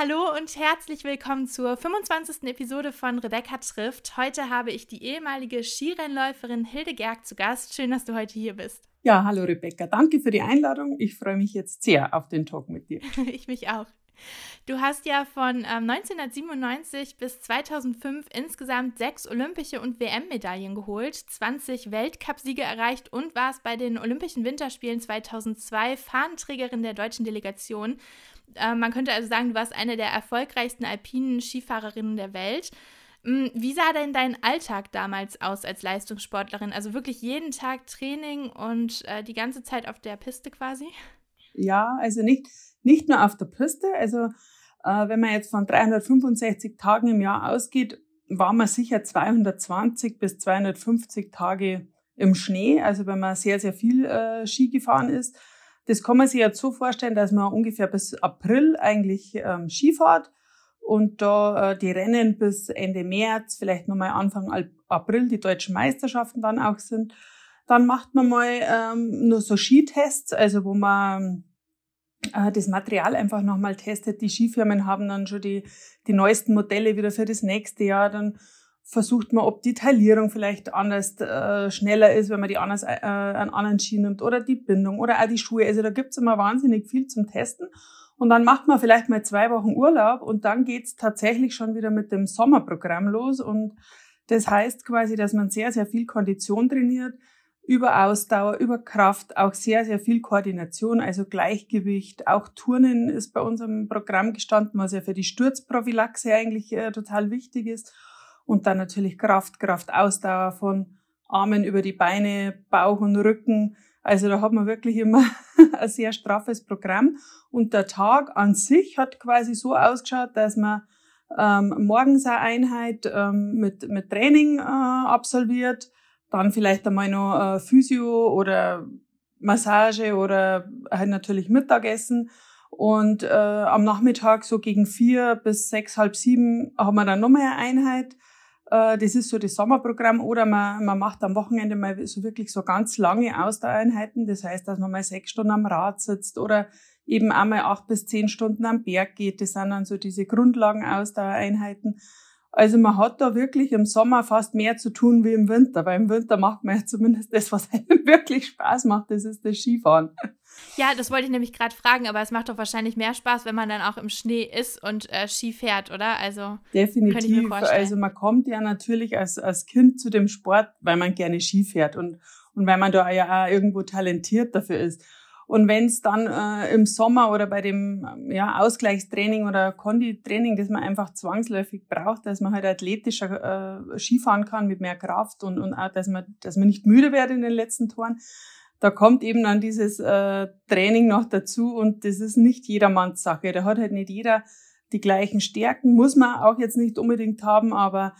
Hallo und herzlich willkommen zur 25. Episode von Rebecca trifft. Heute habe ich die ehemalige Skirennläuferin Hilde Gerg zu Gast. Schön, dass du heute hier bist. Ja, hallo Rebecca, danke für die Einladung. Ich freue mich jetzt sehr auf den Talk mit dir. ich mich auch. Du hast ja von ähm, 1997 bis 2005 insgesamt sechs olympische und WM-Medaillen geholt, 20 Weltcupsiege erreicht und warst bei den Olympischen Winterspielen 2002 Fahnenträgerin der deutschen Delegation. Äh, man könnte also sagen, du warst eine der erfolgreichsten alpinen Skifahrerinnen der Welt. Hm, wie sah denn dein Alltag damals aus als Leistungssportlerin? Also wirklich jeden Tag Training und äh, die ganze Zeit auf der Piste quasi? Ja, also nicht, nicht nur auf der Piste. Also äh, wenn man jetzt von 365 Tagen im Jahr ausgeht, war man sicher 220 bis 250 Tage im Schnee. Also wenn man sehr, sehr viel äh, Ski gefahren ist. Das kann man sich jetzt so vorstellen, dass man ungefähr bis April eigentlich ähm, Skifahrt und da äh, die Rennen bis Ende März, vielleicht nochmal Anfang April die deutschen Meisterschaften dann auch sind. Dann macht man mal ähm, nur so Skitests, also wo man äh, das Material einfach nochmal testet. Die Skifirmen haben dann schon die, die neuesten Modelle wieder für das nächste Jahr. Dann versucht man, ob die Taillierung vielleicht anders äh, schneller ist, wenn man die anders äh, an anderen Ski nimmt oder die Bindung oder auch die Schuhe. Also da gibt's immer wahnsinnig viel zum Testen. Und dann macht man vielleicht mal zwei Wochen Urlaub und dann geht's tatsächlich schon wieder mit dem Sommerprogramm los. Und das heißt quasi, dass man sehr, sehr viel Kondition trainiert, über Ausdauer, über Kraft, auch sehr, sehr viel Koordination, also Gleichgewicht. Auch Turnen ist bei unserem Programm gestanden, was ja für die Sturzprophylaxe eigentlich äh, total wichtig ist. Und dann natürlich Kraft, Kraft, Ausdauer von Armen über die Beine, Bauch und Rücken, also da hat man wirklich immer ein sehr straffes Programm. Und der Tag an sich hat quasi so ausgeschaut, dass man ähm, morgens eine Einheit ähm, mit, mit Training äh, absolviert, dann vielleicht einmal noch äh, Physio oder Massage oder halt natürlich Mittagessen. Und äh, am Nachmittag so gegen vier bis sechs, halb sieben haben wir dann nochmal eine Einheit. Äh, das ist so das Sommerprogramm. Oder man, man macht am Wochenende mal so wirklich so ganz lange Ausdauereinheiten. Das heißt, dass man mal sechs Stunden am Rad sitzt oder eben einmal acht bis zehn Stunden am Berg geht. Das sind dann so diese Grundlagen-Ausdauereinheiten. Also man hat da wirklich im Sommer fast mehr zu tun wie im Winter, weil im Winter macht man ja zumindest das, was einem wirklich Spaß macht, das ist das Skifahren. Ja, das wollte ich nämlich gerade fragen, aber es macht doch wahrscheinlich mehr Spaß, wenn man dann auch im Schnee ist und äh, Ski fährt, oder? Also definitiv. Also man kommt ja natürlich als, als Kind zu dem Sport, weil man gerne Ski fährt und, und weil man da ja auch irgendwo talentiert dafür ist. Und wenn es dann äh, im Sommer oder bei dem ja, Ausgleichstraining oder Konditraining, das man einfach zwangsläufig braucht, dass man halt athletischer äh, Skifahren kann mit mehr Kraft und, und auch, dass man, dass man nicht müde wird in den letzten Toren, da kommt eben dann dieses äh, Training noch dazu und das ist nicht jedermanns Sache. Da hat halt nicht jeder die gleichen Stärken, muss man auch jetzt nicht unbedingt haben, aber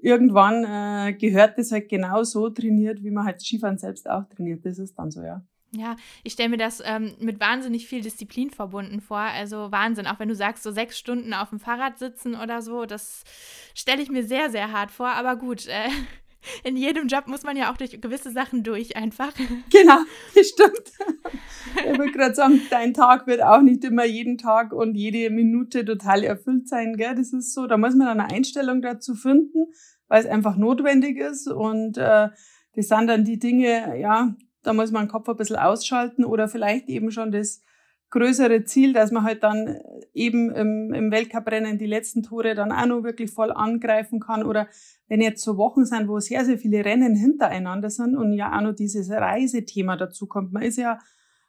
irgendwann äh, gehört das halt genau so trainiert, wie man halt Skifahren selbst auch trainiert. Das ist dann so, ja. Ja, ich stelle mir das ähm, mit wahnsinnig viel Disziplin verbunden vor. Also Wahnsinn, auch wenn du sagst, so sechs Stunden auf dem Fahrrad sitzen oder so, das stelle ich mir sehr, sehr hart vor. Aber gut, äh, in jedem Job muss man ja auch durch gewisse Sachen durch einfach. Genau, das stimmt. Ich würde gerade sagen, dein Tag wird auch nicht immer jeden Tag und jede Minute total erfüllt sein, gell? Das ist so, da muss man eine Einstellung dazu finden, weil es einfach notwendig ist und äh, das sind dann die Dinge, ja, da muss man den Kopf ein bisschen ausschalten oder vielleicht eben schon das größere Ziel, dass man halt dann eben im, im Weltcuprennen die letzten Tore dann auch noch wirklich voll angreifen kann oder wenn jetzt so Wochen sind, wo sehr, sehr viele Rennen hintereinander sind und ja auch noch dieses Reisethema dazu kommt. Man ist ja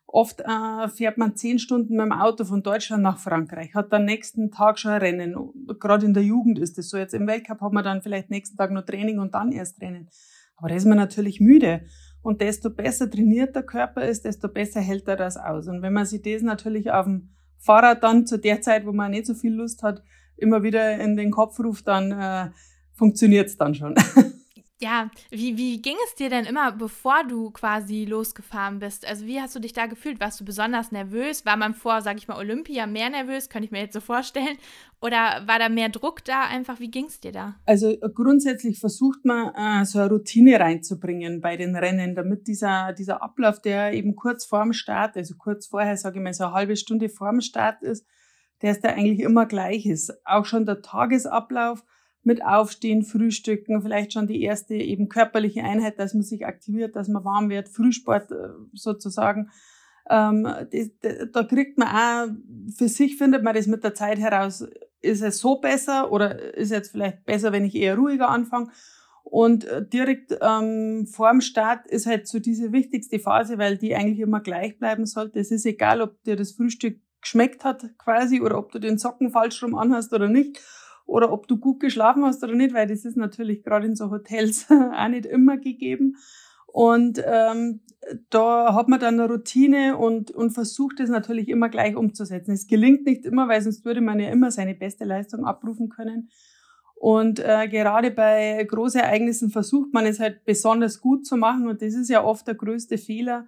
oft, äh, fährt man zehn Stunden mit dem Auto von Deutschland nach Frankreich, hat dann nächsten Tag schon ein Rennen. Gerade in der Jugend ist das so. Jetzt im Weltcup hat man dann vielleicht nächsten Tag noch Training und dann erst Rennen. Aber da ist man natürlich müde. Und desto besser trainiert der Körper ist, desto besser hält er das aus. Und wenn man sich das natürlich auf dem Fahrrad dann zu der Zeit, wo man nicht so viel Lust hat, immer wieder in den Kopf ruft, dann äh, funktioniert es dann schon. Ja, wie, wie ging es dir denn immer, bevor du quasi losgefahren bist? Also wie hast du dich da gefühlt? Warst du besonders nervös? War man vor, sag ich mal, Olympia mehr nervös? Könnte ich mir jetzt so vorstellen. Oder war da mehr Druck da einfach? Wie ging es dir da? Also grundsätzlich versucht man, äh, so eine Routine reinzubringen bei den Rennen, damit dieser, dieser Ablauf, der eben kurz vorm Start, also kurz vorher, sage ich mal, so eine halbe Stunde vorm Start ist, der ist da eigentlich immer gleich ist. Auch schon der Tagesablauf mit Aufstehen, Frühstücken, vielleicht schon die erste eben körperliche Einheit, dass man sich aktiviert, dass man warm wird, Frühsport äh, sozusagen. Ähm, das, da kriegt man auch, für sich findet man das mit der Zeit heraus, ist es so besser oder ist jetzt vielleicht besser, wenn ich eher ruhiger anfange. Und äh, direkt ähm, vorm Start ist halt so diese wichtigste Phase, weil die eigentlich immer gleich bleiben sollte. Es ist egal, ob dir das Frühstück geschmeckt hat quasi oder ob du den Socken falsch rum anhast oder nicht oder ob du gut geschlafen hast oder nicht, weil das ist natürlich gerade in so Hotels auch nicht immer gegeben. Und ähm, da hat man dann eine Routine und, und versucht es natürlich immer gleich umzusetzen. Es gelingt nicht immer, weil sonst würde man ja immer seine beste Leistung abrufen können. Und äh, gerade bei Großereignissen versucht man es halt besonders gut zu machen. Und das ist ja oft der größte Fehler,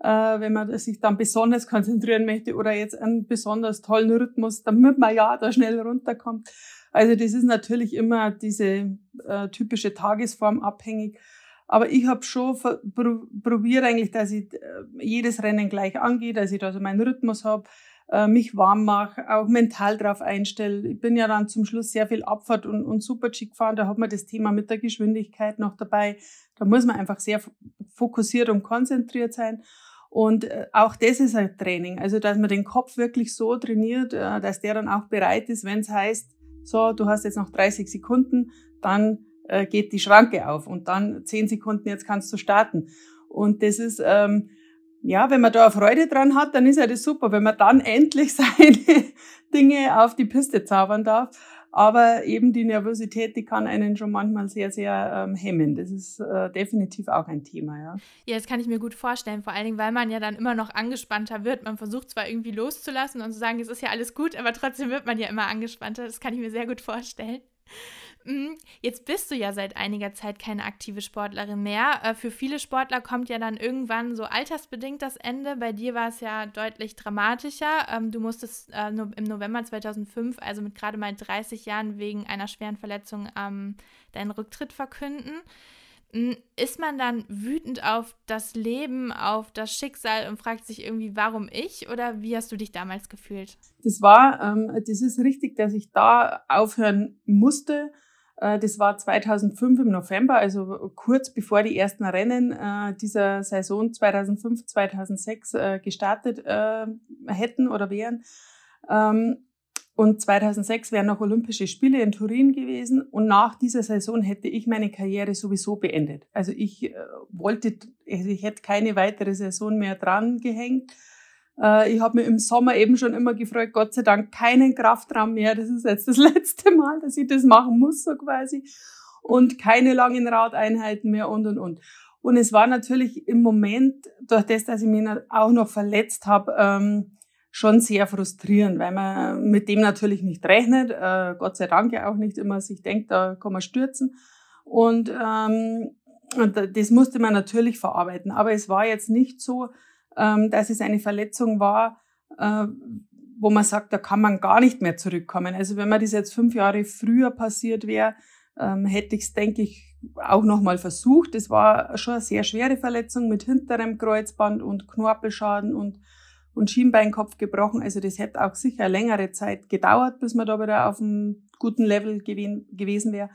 äh, wenn man sich dann besonders konzentrieren möchte oder jetzt einen besonders tollen Rhythmus, damit man ja da schnell runterkommt. Also das ist natürlich immer diese äh, typische Tagesform abhängig. Aber ich habe schon pro probiert eigentlich, dass ich äh, jedes Rennen gleich angehe, dass ich da so meinen Rhythmus habe, äh, mich warm mache, auch mental drauf einstelle. Ich bin ja dann zum Schluss sehr viel Abfahrt und, und Super-G gefahren. Da hat man das Thema mit der Geschwindigkeit noch dabei. Da muss man einfach sehr fokussiert und konzentriert sein. Und äh, auch das ist ein Training. Also, dass man den Kopf wirklich so trainiert, dass der dann auch bereit ist, wenn es heißt, so, du hast jetzt noch 30 Sekunden, dann äh, geht die Schranke auf und dann 10 Sekunden, jetzt kannst du starten. Und das ist, ähm, ja, wenn man da Freude dran hat, dann ist ja das super, wenn man dann endlich seine Dinge auf die Piste zaubern darf. Aber eben die Nervosität, die kann einen schon manchmal sehr, sehr ähm, hemmen. Das ist äh, definitiv auch ein Thema, ja. Ja, das kann ich mir gut vorstellen. Vor allen Dingen, weil man ja dann immer noch angespannter wird. Man versucht zwar irgendwie loszulassen und zu sagen, es ist ja alles gut, aber trotzdem wird man ja immer angespannter. Das kann ich mir sehr gut vorstellen. Mhm. Jetzt bist du ja seit einiger Zeit keine aktive Sportlerin mehr. Äh, für viele Sportler kommt ja dann irgendwann so altersbedingt das Ende. Bei dir war es ja deutlich dramatischer. Ähm, du musstest äh, im November 2005, also mit gerade mal 30 Jahren, wegen einer schweren Verletzung ähm, deinen Rücktritt verkünden. Ist man dann wütend auf das Leben, auf das Schicksal und fragt sich irgendwie, warum ich? Oder wie hast du dich damals gefühlt? Das war, ähm, das ist richtig, dass ich da aufhören musste äh, das war 2005 im November, also kurz bevor die ersten Rennen äh, dieser Saison 2005, 2006 äh, gestartet hätten oder wären. Ähm, und 2006 wären noch Olympische Spiele in Turin gewesen. Und nach dieser Saison hätte ich meine Karriere sowieso beendet. Also ich wollte, also ich hätte keine weitere Saison mehr dran gehängt. Äh, ich habe mir im Sommer eben schon immer gefreut, Gott sei Dank keinen Kraftraum mehr. Das ist jetzt das letzte Mal, dass ich das machen muss, so quasi. Und keine langen Radeinheiten mehr und, und, und. Und es war natürlich im Moment, durch das, dass ich mich auch noch verletzt habe, ähm, schon sehr frustrierend, weil man mit dem natürlich nicht rechnet. Äh, Gott sei Dank ja auch nicht immer sich denkt, da kann man stürzen. Und, ähm, und das musste man natürlich verarbeiten. Aber es war jetzt nicht so, ähm, dass es eine Verletzung war, äh, wo man sagt, da kann man gar nicht mehr zurückkommen. Also wenn mir das jetzt fünf Jahre früher passiert wäre, ähm, hätte ich es, denke ich, auch nochmal versucht. Es war schon eine sehr schwere Verletzung mit hinterem Kreuzband und Knorpelschaden und, und Schienbeinkopf gebrochen. Also das hätte auch sicher längere Zeit gedauert, bis man da wieder auf einem guten Level gewesen wäre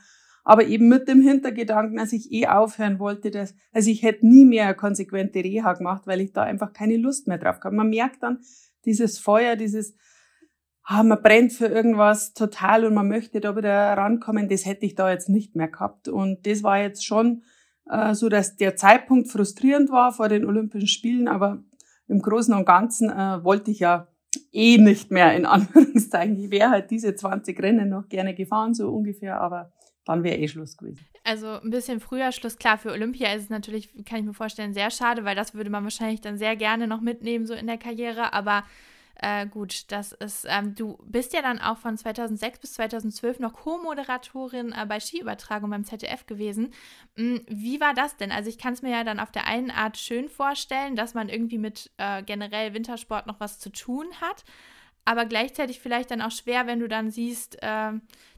aber eben mit dem Hintergedanken, dass ich eh aufhören wollte, dass, also ich hätte nie mehr eine konsequente Reha gemacht, weil ich da einfach keine Lust mehr drauf habe. Man merkt dann dieses Feuer, dieses, ah, man brennt für irgendwas total und man möchte da wieder rankommen, das hätte ich da jetzt nicht mehr gehabt. Und das war jetzt schon äh, so, dass der Zeitpunkt frustrierend war vor den Olympischen Spielen, aber im Großen und Ganzen äh, wollte ich ja eh nicht mehr in Anführungszeichen. Ich wäre halt diese 20 Rennen noch gerne gefahren, so ungefähr, aber dann wäre eh Schluss gewesen. Also ein bisschen früher Schluss. Klar, für Olympia ist es natürlich, kann ich mir vorstellen, sehr schade, weil das würde man wahrscheinlich dann sehr gerne noch mitnehmen, so in der Karriere. Aber Äh, gut, das ist, ähm, du bist ja dann auch von 2006 bis 2012 noch Co-Moderatorin äh, bei Skiübertragung beim ZDF gewesen. Mhm, wie war das denn? Also ich kann es mir ja dann auf der einen Art schön vorstellen, dass man irgendwie mit äh, generell Wintersport noch was zu tun hat, aber gleichzeitig vielleicht dann auch schwer, wenn du dann siehst, äh,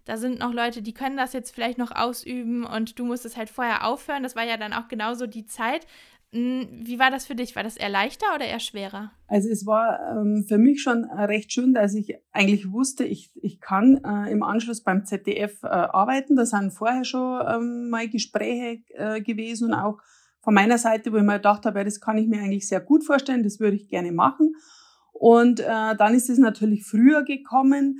da sind noch Leute, die können das jetzt vielleicht noch ausüben und du musst es halt vorher aufhören. Das war ja dann auch genauso die Zeit. Hm, wie war das für dich? War das eher leichter oder eher schwerer? Also es war ähm, für mich schon recht schön, dass ich eigentlich wusste, ich, ich kann äh, im Anschluss beim ZDF äh, arbeiten. Da sind vorher schon ähm, mal Gespräche äh, gewesen und auch von meiner Seite, wo ich mir gedacht habe, ja, das kann ich mir eigentlich sehr gut vorstellen, das würde ich gerne machen. Und äh, dann ist es natürlich früher gekommen.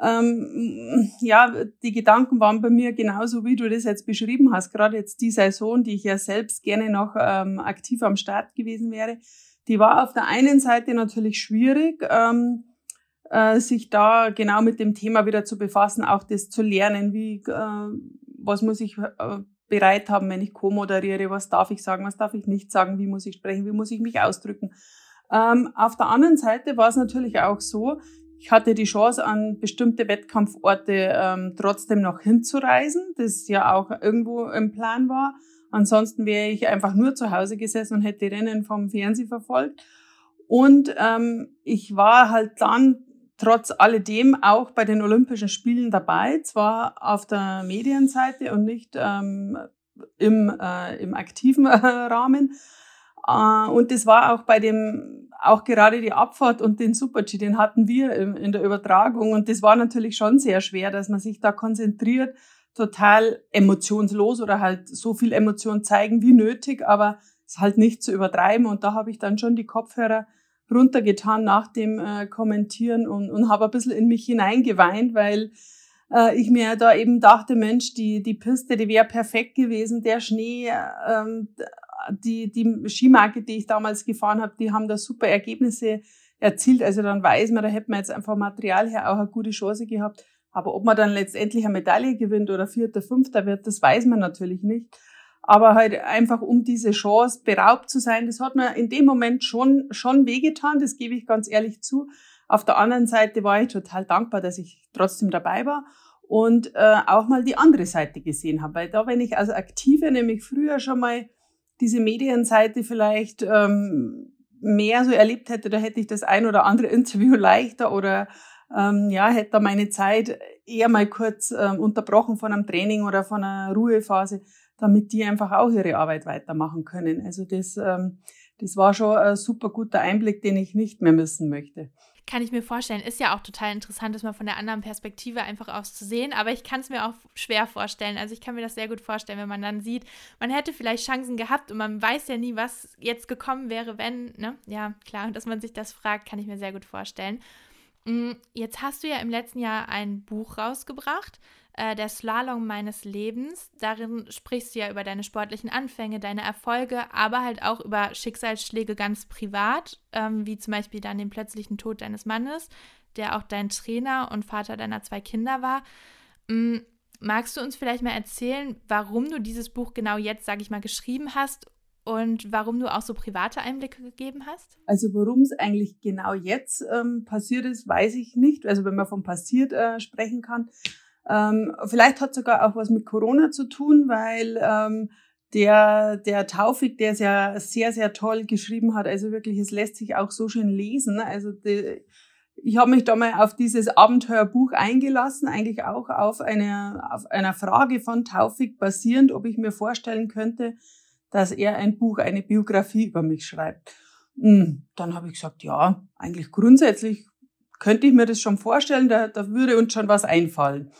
Ähm, ja, die Gedanken waren bei mir genauso, wie du das jetzt beschrieben hast. Gerade jetzt die Saison, die ich ja selbst gerne noch ähm, aktiv am Start gewesen wäre, die war auf der einen Seite natürlich schwierig, ähm, äh, sich da genau mit dem Thema wieder zu befassen, auch das zu lernen, wie, äh, was muss ich äh, bereit haben, wenn ich co-moderiere, was darf ich sagen, was darf ich nicht sagen, wie muss ich sprechen, wie muss ich mich ausdrücken. Ähm, auf der anderen Seite war es natürlich auch so, ich hatte die Chance, an bestimmte Wettkampforte ähm, trotzdem noch hinzureisen, das ja auch irgendwo im Plan war. Ansonsten wäre ich einfach nur zu Hause gesessen und hätte Rennen vom Fernsehen verfolgt. Und ähm, ich war halt dann trotz alledem auch bei den Olympischen Spielen dabei, zwar auf der Medienseite und nicht ähm, im, äh, im aktiven äh, Rahmen. Äh, und das war auch bei dem auch gerade die Abfahrt und den Super-G, den hatten wir in der Übertragung. Und das war natürlich schon sehr schwer, dass man sich da konzentriert, total emotionslos oder halt so viel Emotion zeigen wie nötig, aber es halt nicht zu übertreiben. Und da habe ich dann schon die Kopfhörer runtergetan nach dem äh, Kommentieren und, und habe ein bisschen in mich hineingeweint, weil äh, ich mir da eben dachte, Mensch, die, die Piste, die wäre perfekt gewesen, der Schnee, ähm, die, die Skimarke, die ich damals gefahren habe, die haben da super Ergebnisse erzielt. Also dann weiß man, da hätte man jetzt einfach Material her auch eine gute Chance gehabt. Aber ob man dann letztendlich eine Medaille gewinnt oder vierter, fünfter wird, das weiß man natürlich nicht. Aber halt einfach um diese Chance beraubt zu sein, das hat mir in dem Moment schon, schon wehgetan, das gebe ich ganz ehrlich zu. Auf der anderen Seite war ich total dankbar, dass ich trotzdem dabei war und äh, auch mal die andere Seite gesehen habe. Weil da, wenn ich als Aktive nämlich früher schon mal diese Medienseite vielleicht ähm, mehr so erlebt hätte, da hätte ich das ein oder andere Interview leichter oder ähm, ja, hätte da meine Zeit eher mal kurz ähm, unterbrochen von einem Training oder von einer Ruhephase, damit die einfach auch ihre Arbeit weitermachen können. Also das, ähm, das war schon ein super guter Einblick, den ich nicht mehr missen möchte. Kann ich mir vorstellen. Ist ja auch total interessant, das mal von der anderen Perspektive einfach aus zu sehen. Aber ich kann es mir auch schwer vorstellen. Also ich kann mir das sehr gut vorstellen, wenn man dann sieht, man hätte vielleicht Chancen gehabt und man weiß ja nie, was jetzt gekommen wäre, wenn, ne? Ja, klar, dass man sich das fragt, kann ich mir sehr gut vorstellen. Mm, jetzt hast du ja im letzten Jahr ein Buch rausgebracht äh, der Slalom meines Lebens. Darin sprichst du ja über deine sportlichen Anfänge, deine Erfolge, aber halt auch über Schicksalsschläge ganz privat, ähm, wie zum Beispiel dann den plötzlichen Tod deines Mannes, der auch dein Trainer und Vater deiner zwei Kinder war. Ähm, magst du uns vielleicht mal erzählen, warum du dieses Buch genau jetzt, sage ich mal, geschrieben hast und warum du auch so private Einblicke gegeben hast? Also warum es eigentlich genau jetzt ähm, passiert ist, weiß ich nicht. Also wenn man von passiert äh, sprechen kann. Ähm, vielleicht hat sogar auch was mit Corona zu tun, weil ähm, der, der Taufik, der es ja sehr, sehr toll geschrieben hat, also wirklich, es lässt sich auch so schön lesen. Also die, ich habe mich da mal auf dieses Abenteuerbuch eingelassen, eigentlich auch auf einer, auf einer Frage von Taufik basierend, ob ich mir vorstellen könnte, dass er ein Buch, eine Biografie über mich schreibt. Hm, dann habe ich gesagt, ja, eigentlich grundsätzlich könnte ich mir das schon vorstellen, da, da würde uns schon was einfallen.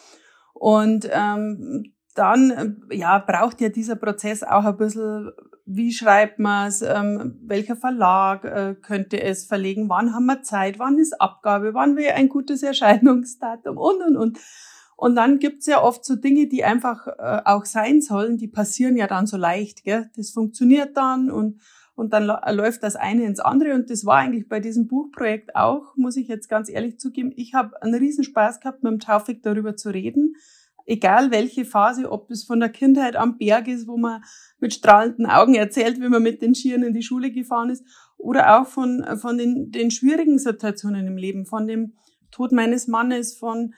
Und ähm, dann ja, braucht ja dieser Prozess auch ein bisschen, wie schreibt man es, ähm, welcher Verlag äh, könnte es verlegen, wann haben wir Zeit, wann ist Abgabe, wann wäre ein gutes Erscheinungsdatum und und und. Und dann gibt's ja oft so Dinge, die einfach äh, auch sein sollen, die passieren ja dann so leicht. Gell? Das funktioniert dann und und dann läuft das eine ins andere. Und das war eigentlich bei diesem Buchprojekt auch, muss ich jetzt ganz ehrlich zugeben. Ich habe einen Riesenspaß gehabt, mit dem Taufik darüber zu reden. egal welche Phase, ob es von der Kindheit am Berg ist, wo man mit strahlenden Augen erzählt, wie man mit den Schieren in die Schule gefahren ist, oder auch von, von den, den schwierigen Situationen im Leben, von dem Tod meines Mannes, von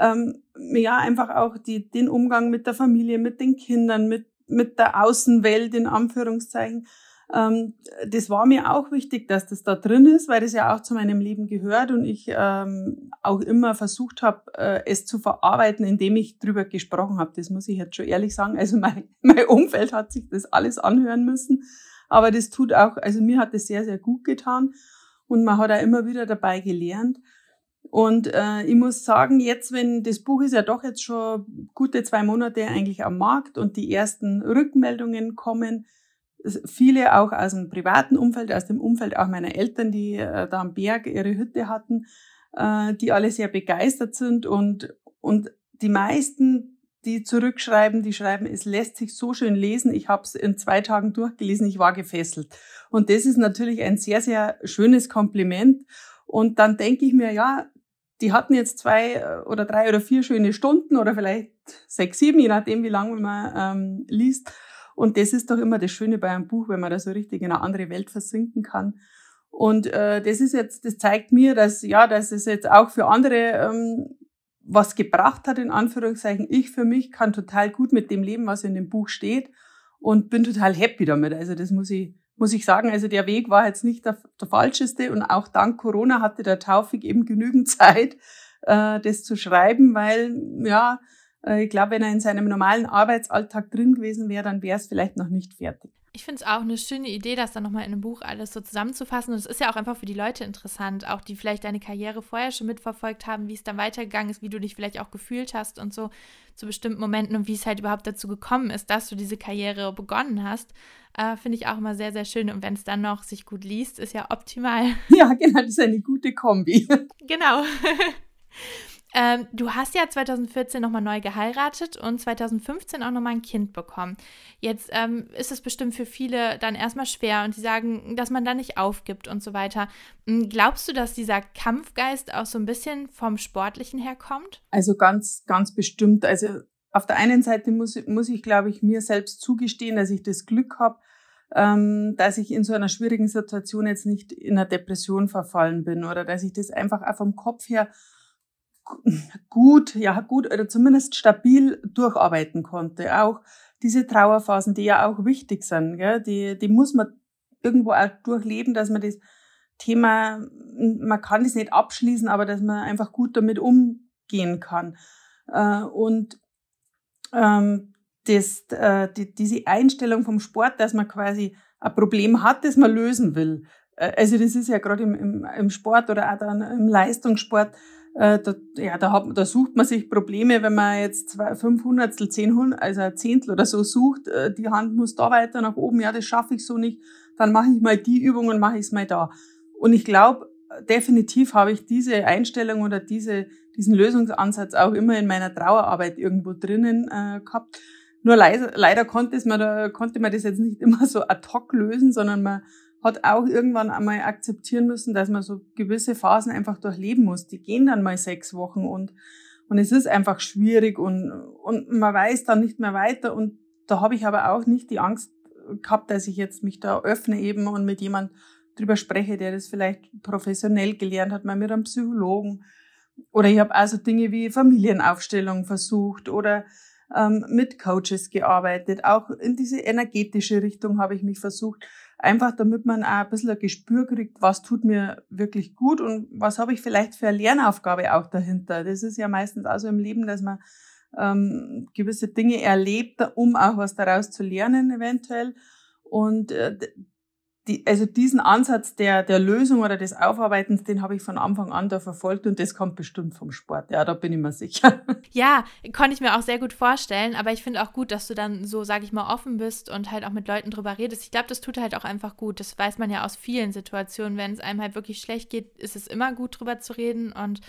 ähm, ja einfach auch die, den Umgang mit der Familie, mit den Kindern, mit, mit der Außenwelt in Anführungszeichen. Ähm, das war mir auch wichtig, dass das da drin ist, weil das ja auch zu meinem Leben gehört und ich ähm, auch immer versucht habe, äh, es zu verarbeiten, indem ich drüber gesprochen habe. Das muss ich jetzt schon ehrlich sagen. Also mein, mein Umfeld hat sich das alles anhören müssen, aber das tut auch, also mir hat das sehr, sehr gut getan und man hat auch immer wieder dabei gelernt. Und äh, ich muss sagen, jetzt, wenn das Buch ist ja doch jetzt schon gute zwei Monate eigentlich am Markt und die ersten Rückmeldungen kommen, viele auch aus dem privaten Umfeld, aus dem Umfeld auch meiner Eltern, die äh, da am Berg ihre Hütte hatten, äh, die alle sehr begeistert sind und, und die meisten, die zurückschreiben, die schreiben, es lässt sich so schön lesen, ich habe es in zwei Tagen durchgelesen, ich war gefesselt. Und das ist natürlich ein sehr, sehr schönes Kompliment. Und dann denke ich mir, ja, die hatten jetzt zwei äh, oder drei oder vier schöne Stunden oder vielleicht sechs, sieben, je nachdem, wie lange man ähm, liest. Und das ist doch immer das Schöne bei einem Buch, wenn man da so richtig in eine andere Welt versinken kann. Und äh, das ist jetzt, das zeigt mir, dass ja, dass es jetzt auch für andere ähm, was gebracht hat, in Anführungszeichen. Ich für mich kann total gut mit dem leben, was in dem Buch steht und bin total happy damit. Also das muss ich, muss ich sagen. Also der Weg war jetzt nicht der, der falscheste und auch dank Corona hatte der Taufik eben genügend Zeit, äh, das zu schreiben, weil ja, ich glaube, wenn er in seinem normalen Arbeitsalltag drin gewesen wäre, dann wäre es vielleicht noch nicht fertig. Ich finde es auch eine schöne Idee, das dann nochmal in einem Buch alles so zusammenzufassen. Und es ist ja auch einfach für die Leute interessant, auch die vielleicht deine Karriere vorher schon mitverfolgt haben, wie es dann weitergegangen ist, wie du dich vielleicht auch gefühlt hast und so zu bestimmten Momenten und wie es halt überhaupt dazu gekommen ist, dass du diese Karriere begonnen hast. Äh, finde ich auch immer sehr, sehr schön. Und wenn es dann noch sich gut liest, ist ja optimal. Ja, genau, das ist eine gute Kombi. genau. Ähm, du hast ja 2014 nochmal neu geheiratet und 2015 auch nochmal ein Kind bekommen. Jetzt ähm, ist es bestimmt für viele dann erstmal schwer und die sagen, dass man da nicht aufgibt und so weiter. Hm, glaubst du, dass dieser Kampfgeist auch so ein bisschen vom Sportlichen herkommt? Also ganz, ganz bestimmt. Also auf der einen Seite muss, muss ich, glaube ich, mir selbst zugestehen, dass ich das Glück habe, ähm, dass ich in so einer schwierigen Situation jetzt nicht in eine Depression verfallen bin oder dass ich das einfach auch vom Kopf her gut, ja gut oder zumindest stabil durcharbeiten konnte. Auch diese Trauerphasen, die ja auch wichtig sind, gell, die, die muss man irgendwo auch durchleben, dass man das Thema, man kann das nicht abschließen, aber dass man einfach gut damit umgehen kann. Äh, und ähm, das, äh, die, diese Einstellung vom Sport, dass man quasi ein Problem hat, das man lösen will. Äh, also das ist ja gerade im, im, im Sport oder auch dann im Leistungssport, äh, da, ja, da, hat, da sucht man sich Probleme, wenn man jetzt zwei, fünf Hundertstel, zehn Hundertstel, also ein Zehntel oder so sucht, äh, die Hand muss da weiter nach oben, ja, das schaffe ich so nicht, dann mache ich mal die Übung und mache ich es mal da. Und ich glaube, definitiv habe ich diese Einstellung oder diese, diesen Lösungsansatz auch immer in meiner Trauerarbeit irgendwo drinnen äh, gehabt. Nur leider, leider konnte, es man konnte man das jetzt nicht immer so ad hoc lösen, sondern man hat auch irgendwann einmal akzeptieren müssen, dass man so gewisse Phasen einfach durchleben muss. Die gehen dann mal sechs Wochen und, und es ist einfach schwierig und, und man weiß dann nicht mehr weiter. Und da habe ich aber auch nicht die Angst gehabt, dass ich jetzt mich da öffne eben und mit jemand drüber spreche, der das vielleicht professionell gelernt hat, mal mit einem Psychologen. Oder ich habe also Dinge wie Familienaufstellung versucht oder ähm, mit Coaches gearbeitet. Auch in diese energetische Richtung habe ich mich versucht. Einfach damit man auch ein bisschen ein Gespür kriegt, was tut mir wirklich gut und was habe ich vielleicht für eine Lernaufgabe auch dahinter. Das ist ja meistens auch so im Leben, dass man ähm, gewisse Dinge erlebt, um auch was daraus zu lernen eventuell. Und äh, die, also diesen Ansatz der, der Lösung oder des Aufarbeitens, den habe ich von Anfang an da verfolgt und das kommt bestimmt vom Sport. Ja, da bin ich mir sicher. Ja, konnte ich mir auch sehr gut vorstellen, aber ich finde auch gut, dass du dann so, sage ich mal, offen bist und halt auch mit Leuten drüber redest. Ich glaube, das tut halt auch einfach gut. Das weiß man ja aus vielen Situationen. Wenn es einem halt wirklich schlecht geht, ist es immer gut drüber zu reden und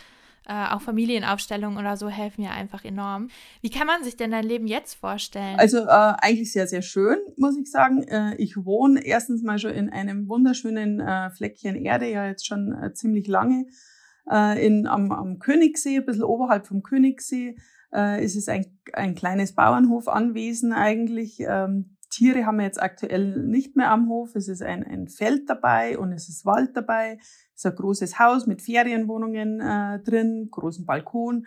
äh, auch Familienaufstellungen oder so helfen ja einfach enorm. Wie kann man sich denn dein Leben jetzt vorstellen? Also äh, eigentlich sehr, sehr schön, muss ich sagen. Äh, ich wohne erstens mal schon in einem wunderschönen äh, Fleckchen Erde, ja jetzt schon äh, ziemlich lange, äh, in, am, am Königssee, ein bisschen oberhalb vom Königssee. ist es ein, ein kleines Bauernhofanwesen eigentlich. Ähm, Tiere haben wir jetzt aktuell nicht mehr am Hof. Es ist ein, ein Feld dabei und es ist Wald dabei. Es ist ein großes Haus mit Ferienwohnungen äh, drin, großen Balkon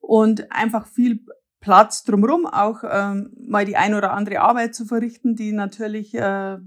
und einfach viel Platz drumherum, auch ähm, mal die ein oder andere Arbeit zu verrichten, die natürlich äh,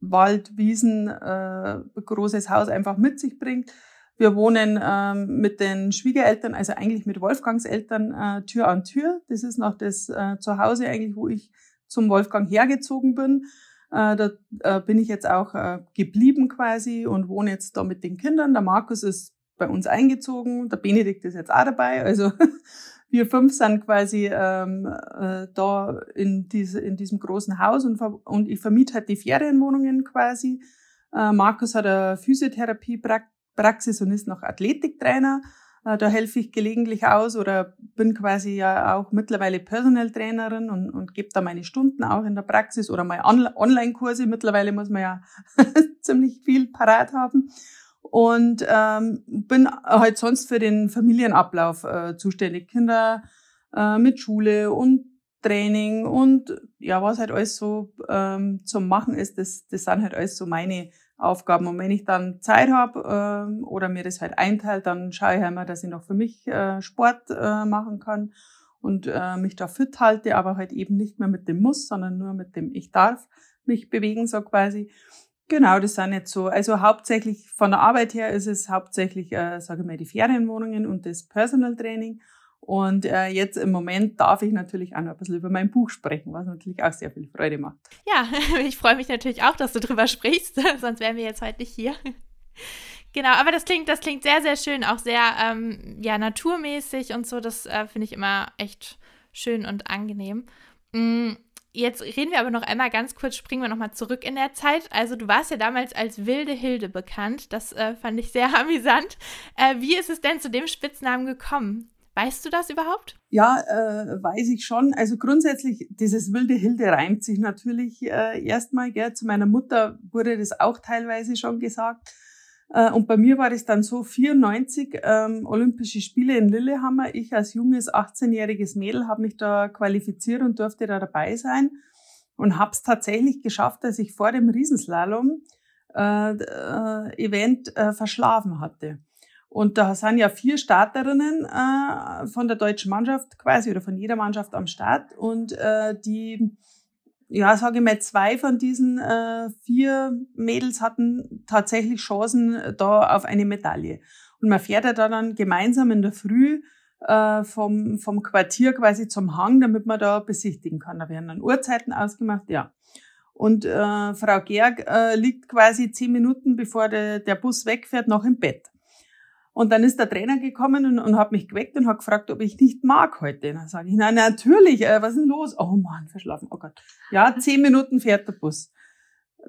Wald, Wiesen, äh, großes Haus einfach mit sich bringt. Wir wohnen ähm, mit den Schwiegereltern, also eigentlich mit Wolfgangs Eltern, äh, Tür an Tür. Das ist noch das äh, Zuhause eigentlich, wo ich zum Wolfgang hergezogen bin. Äh, da äh, bin ich jetzt auch äh, geblieben quasi und wohne jetzt da mit den Kindern. Der Markus ist bei uns eingezogen, der Benedikt ist jetzt auch dabei. Also wir fünf sind quasi ähm, äh, da in, diese, in diesem großen Haus und, und ich vermiete halt die Ferienwohnungen quasi. Äh, Markus hat eine Physiotherapiepraxis und ist noch Athletiktrainer. Äh, da helfe ich gelegentlich aus oder bin quasi ja auch mittlerweile Personal Trainerin und, und gebe da meine Stunden auch in der Praxis oder mal Online-Kurse. Mittlerweile muss man ja ziemlich viel parat haben und ähm, bin halt sonst für den Familienablauf äh, zuständig. Kinder äh, mit Schule und Training und ja, was halt alles so ähm, zum Machen ist, das, das sind halt alles so meine Aufgaben. Und wenn ich dann Zeit habe ähm, oder mir das halt einteilt, dann schaue ich halt mal, dass ich noch für mich äh, Sport äh, machen kann und äh, mich da fit halte, aber halt eben nicht mehr mit dem Muss, sondern nur mit dem Ich darf mich bewegen, so quasi. Genau, das sind jetzt so. Also hauptsächlich von der Arbeit her ist es hauptsächlich, äh, sage ich mal, die Ferienwohnungen und das Personal Training. Und äh, jetzt im Moment darf ich natürlich auch noch ein bisschen über mein Buch sprechen, was natürlich auch sehr viel Freude macht. Ja, ich freue mich natürlich auch, dass du drüber sprichst, sonst wären wir jetzt heute nicht hier. Genau, aber das klingt, das klingt sehr, sehr schön, auch sehr ähm, ja, naturmäßig und so. Das äh, finde ich immer echt schön und angenehm. Mm, Jetzt reden wir aber noch einmal ganz kurz, springen wir nochmal zurück in der Zeit. Also du warst ja damals als Wilde Hilde bekannt. Das äh, fand ich sehr amüsant. Äh, wie ist es denn zu dem Spitznamen gekommen? Weißt du das überhaupt? Ja, äh, weiß ich schon. Also grundsätzlich, dieses Wilde Hilde reimt sich natürlich äh, erstmal. Gell? Zu meiner Mutter wurde das auch teilweise schon gesagt. Äh, und bei mir war es dann so, 94 ähm, Olympische Spiele in Lillehammer. Ich als junges 18-jähriges Mädel habe mich da qualifiziert und durfte da dabei sein und habe es tatsächlich geschafft, dass ich vor dem Riesenslalom äh, äh, Event äh, verschlafen hatte. Und da sind ja vier Starterinnen äh, von der deutschen Mannschaft quasi oder von jeder Mannschaft am Start und äh, die ja, sage ich mal, zwei von diesen äh, vier Mädels hatten tatsächlich Chancen äh, da auf eine Medaille. Und man fährt ja da dann gemeinsam in der Früh äh, vom, vom Quartier quasi zum Hang, damit man da besichtigen kann. Da werden dann Uhrzeiten ausgemacht, ja. Und äh, Frau Gerg äh, liegt quasi zehn Minuten, bevor der, der Bus wegfährt, noch im Bett. Und dann ist der Trainer gekommen und, und hat mich geweckt und hat gefragt, ob ich nicht mag heute. Dann sage ich, nein, natürlich, äh, was ist denn los? Oh Mann, verschlafen, oh Gott. Ja, zehn Minuten fährt der Bus.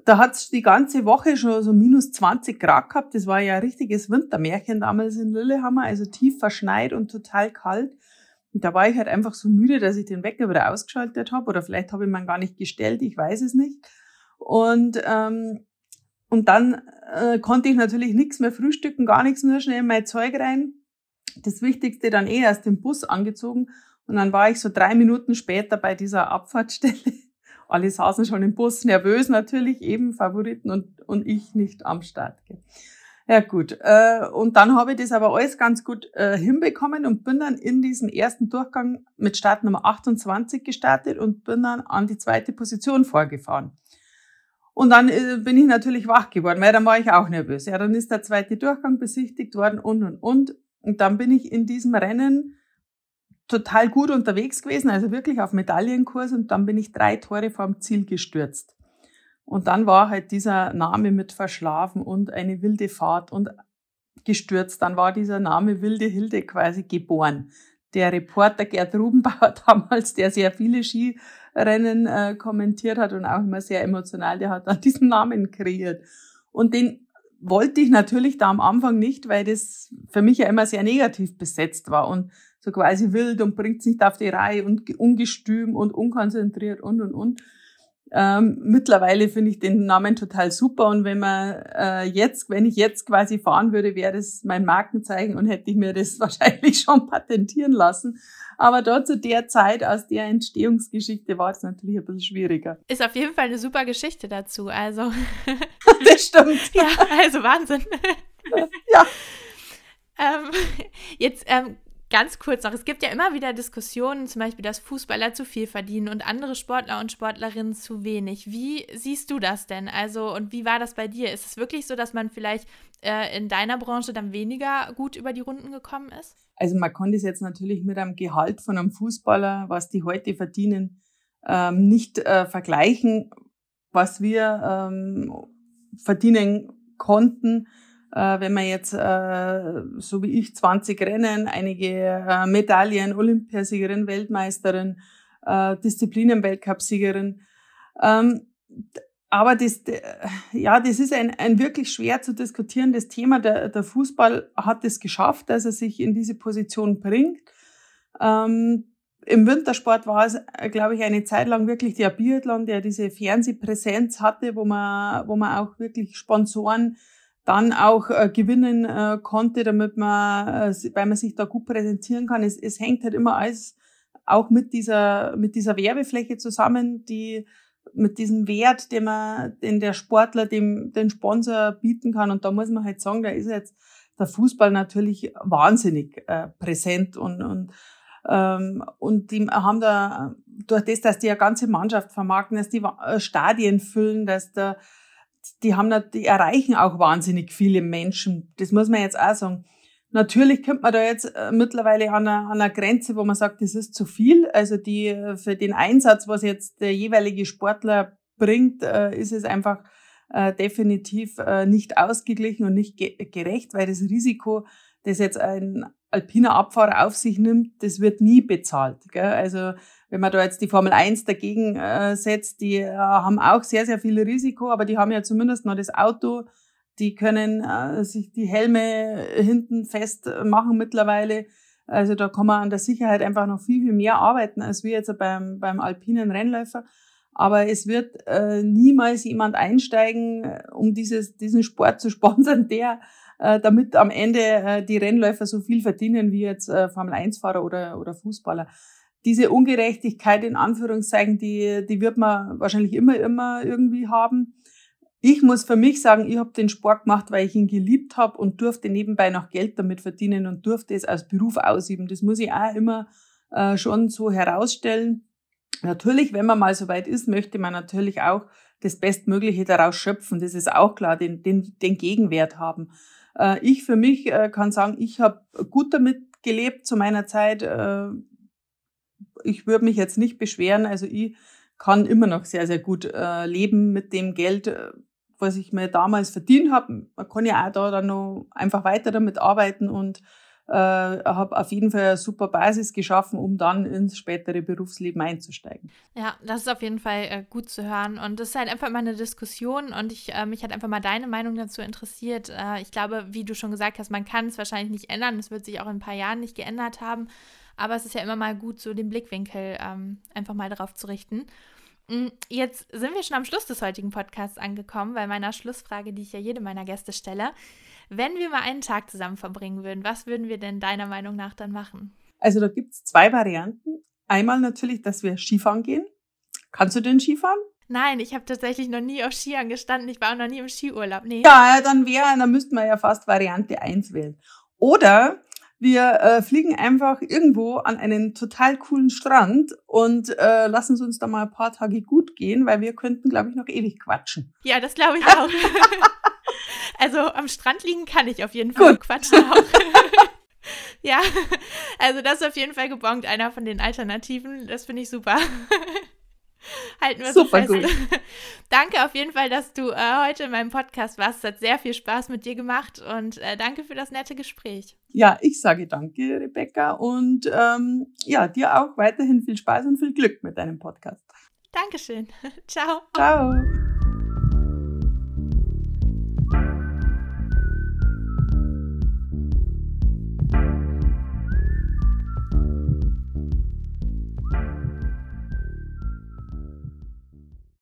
Da hat's die ganze Woche schon so minus 20 Grad gehabt. Das war ja ein richtiges Wintermärchen damals in Lillehammer, also tief verschneit und total kalt. Und da war ich halt einfach so müde, dass ich den Wecker wieder ausgeschaltet habe. Oder vielleicht habe ich meinen gar nicht gestellt, ich weiß es nicht. Und ähm, und dann äh, konnte ich natürlich nichts mehr frühstücken, gar nichts, nur schnell mein Zeug rein. Das Wichtigste dann eh erst den Bus angezogen. Und dann war ich so drei Minuten später bei dieser Abfahrtstelle. Alle saßen schon im Bus, nervös natürlich, eben Favoriten und, und ich nicht am Start. Ja gut, äh, und dann habe ich das aber alles ganz gut äh, hinbekommen und bin dann in diesem ersten Durchgang mit Startnummer 28 gestartet und bin dann an die zweite Position vorgefahren. Und dann äh, bin ich natürlich wach geworden, weil dann war ich auch nervös. Ja, dann ist der zweite Durchgang besichtigt worden und, und, und. Und dann bin ich in diesem Rennen total gut unterwegs gewesen, also wirklich auf Medaillenkurs. Und dann bin ich drei Tore vorm Ziel gestürzt. Und dann war halt dieser Name mit verschlafen und eine wilde Fahrt und gestürzt. Dann war dieser Name Wilde Hilde quasi geboren. Der Reporter Gerd Rubenbauer damals, der sehr viele Ski Rennen äh, kommentiert hat und auch immer sehr emotional, der hat dann diesen Namen kreiert. Und den wollte ich natürlich da am Anfang nicht, weil das für mich ja immer sehr negativ besetzt war und so quasi wild und bringt's nicht auf die Reihe und ungestüm und unkonzentriert und und und. Ähm, mittlerweile finde ich den Namen total super und wenn man äh, jetzt, wenn ich jetzt quasi fahren würde, wäre das mein Markenzeichen und hätte ich mir das wahrscheinlich schon patentieren lassen. Aber dort zu der Zeit, aus der Entstehungsgeschichte, war es natürlich ein bisschen schwieriger. Ist auf jeden Fall eine super Geschichte dazu. Also. das stimmt. ja, also Wahnsinn. ja. Ähm, jetzt ähm, ganz kurz noch, es gibt ja immer wieder Diskussionen, zum Beispiel, dass Fußballer zu viel verdienen und andere Sportler und Sportlerinnen zu wenig. Wie siehst du das denn? Also, und wie war das bei dir? Ist es wirklich so, dass man vielleicht äh, in deiner Branche dann weniger gut über die Runden gekommen ist? Also man kann das jetzt natürlich mit einem Gehalt von einem Fußballer, was die heute verdienen, ähm, nicht äh, vergleichen, was wir ähm, verdienen konnten äh, wenn man jetzt, äh, so wie ich, 20 Rennen, einige äh, Medaillen, Olympiasiegerin, Weltmeisterin, äh, Disziplinen-Weltcupsiegerin. Ähm, aber das, ja, das ist ein, ein wirklich schwer zu diskutierendes Thema. Der, der Fußball hat es geschafft, dass er sich in diese Position bringt. Ähm, Im Wintersport war es, glaube ich, eine Zeit lang wirklich der Biathlon, der diese Fernsehpräsenz hatte, wo man, wo man auch wirklich Sponsoren dann auch äh, gewinnen äh, konnte, damit man, äh, weil man sich da gut präsentieren kann. Es, es hängt halt immer alles auch mit dieser, mit dieser Werbefläche zusammen, die, mit diesem Wert, den man, den der Sportler dem, den Sponsor bieten kann. Und da muss man halt sagen, da ist jetzt der Fußball natürlich wahnsinnig äh, präsent und, und, ähm, und die haben da, durch das, dass die eine ganze Mannschaft vermarkten, dass die äh, Stadien füllen, dass da, die haben, die erreichen auch wahnsinnig viele Menschen. Das muss man jetzt auch sagen. Natürlich kommt man da jetzt äh, mittlerweile an einer, an einer Grenze, wo man sagt, das ist zu viel. Also die, äh, für den Einsatz, was jetzt der jeweilige Sportler bringt, äh, ist es einfach definitiv nicht ausgeglichen und nicht gerecht, weil das Risiko, das jetzt ein alpiner Abfahrer auf sich nimmt, das wird nie bezahlt. Gell? Also wenn man da jetzt die Formel 1 dagegen äh, setzt, die äh, haben auch sehr, sehr viel Risiko, aber die haben ja zumindest noch das Auto, die können äh, sich die Helme hinten fest machen mittlerweile. Also da kann man an der Sicherheit einfach noch viel, viel mehr arbeiten, als wir jetzt beim, beim alpinen Rennläufer. Aber es wird äh, niemals jemand einsteigen, äh, um dieses, diesen Sport zu sponsern, der damit am Ende äh, die Rennläufer so viel verdienen wie jetzt äh, Formel 1-Fahrer oder, oder Fußballer diese Ungerechtigkeit in Anführungszeichen, die, die wird man wahrscheinlich immer, immer irgendwie haben. Ich muss für mich sagen, ich habe den Sport gemacht, weil ich ihn geliebt habe und durfte nebenbei noch Geld damit verdienen und durfte es als Beruf ausüben. Das muss ich auch immer äh, schon so herausstellen. Natürlich, wenn man mal so weit ist, möchte man natürlich auch das Bestmögliche daraus schöpfen. Das ist auch klar, den, den, den Gegenwert haben. Äh, ich für mich äh, kann sagen, ich habe gut damit gelebt zu meiner Zeit. Äh, ich würde mich jetzt nicht beschweren. Also ich kann immer noch sehr, sehr gut leben mit dem Geld, was ich mir damals verdient habe. Man kann ja auch da dann noch einfach weiter damit arbeiten und äh, habe auf jeden Fall eine super Basis geschaffen, um dann ins spätere Berufsleben einzusteigen. Ja, das ist auf jeden Fall äh, gut zu hören und das ist halt einfach mal eine Diskussion und ich äh, mich hat einfach mal deine Meinung dazu interessiert. Äh, ich glaube, wie du schon gesagt hast, man kann es wahrscheinlich nicht ändern. Es wird sich auch in ein paar Jahren nicht geändert haben. Aber es ist ja immer mal gut, so den Blickwinkel ähm, einfach mal darauf zu richten. Mm, jetzt sind wir schon am Schluss des heutigen Podcasts angekommen, bei meiner Schlussfrage, die ich ja jedem meiner Gäste stelle. Wenn wir mal einen Tag zusammen verbringen würden, was würden wir denn deiner Meinung nach dann machen? Also da gibt es zwei Varianten. Einmal natürlich, dass wir Skifahren gehen. Kannst du denn Skifahren? Nein, ich habe tatsächlich noch nie auf Skiern gestanden. Ich war auch noch nie im Skiurlaub. Nee. Ja, dann wäre, dann müssten wir ja fast Variante 1 wählen. Oder wir äh, fliegen einfach irgendwo an einen total coolen Strand und äh, lassen es uns da mal ein paar Tage gut gehen, weil wir könnten, glaube ich, noch ewig quatschen. Ja, das glaube ich auch. also am Strand liegen kann ich auf jeden Fall. Gut. Quatschen auch. ja, also das ist auf jeden Fall gebongt, einer von den Alternativen. Das finde ich super. Halten wir Super so fest. Gut. danke auf jeden Fall, dass du äh, heute in meinem Podcast warst. Es hat sehr viel Spaß mit dir gemacht und äh, danke für das nette Gespräch. Ja, ich sage danke, Rebecca, und ähm, ja, dir auch weiterhin viel Spaß und viel Glück mit deinem Podcast. Dankeschön. Ciao. Ciao.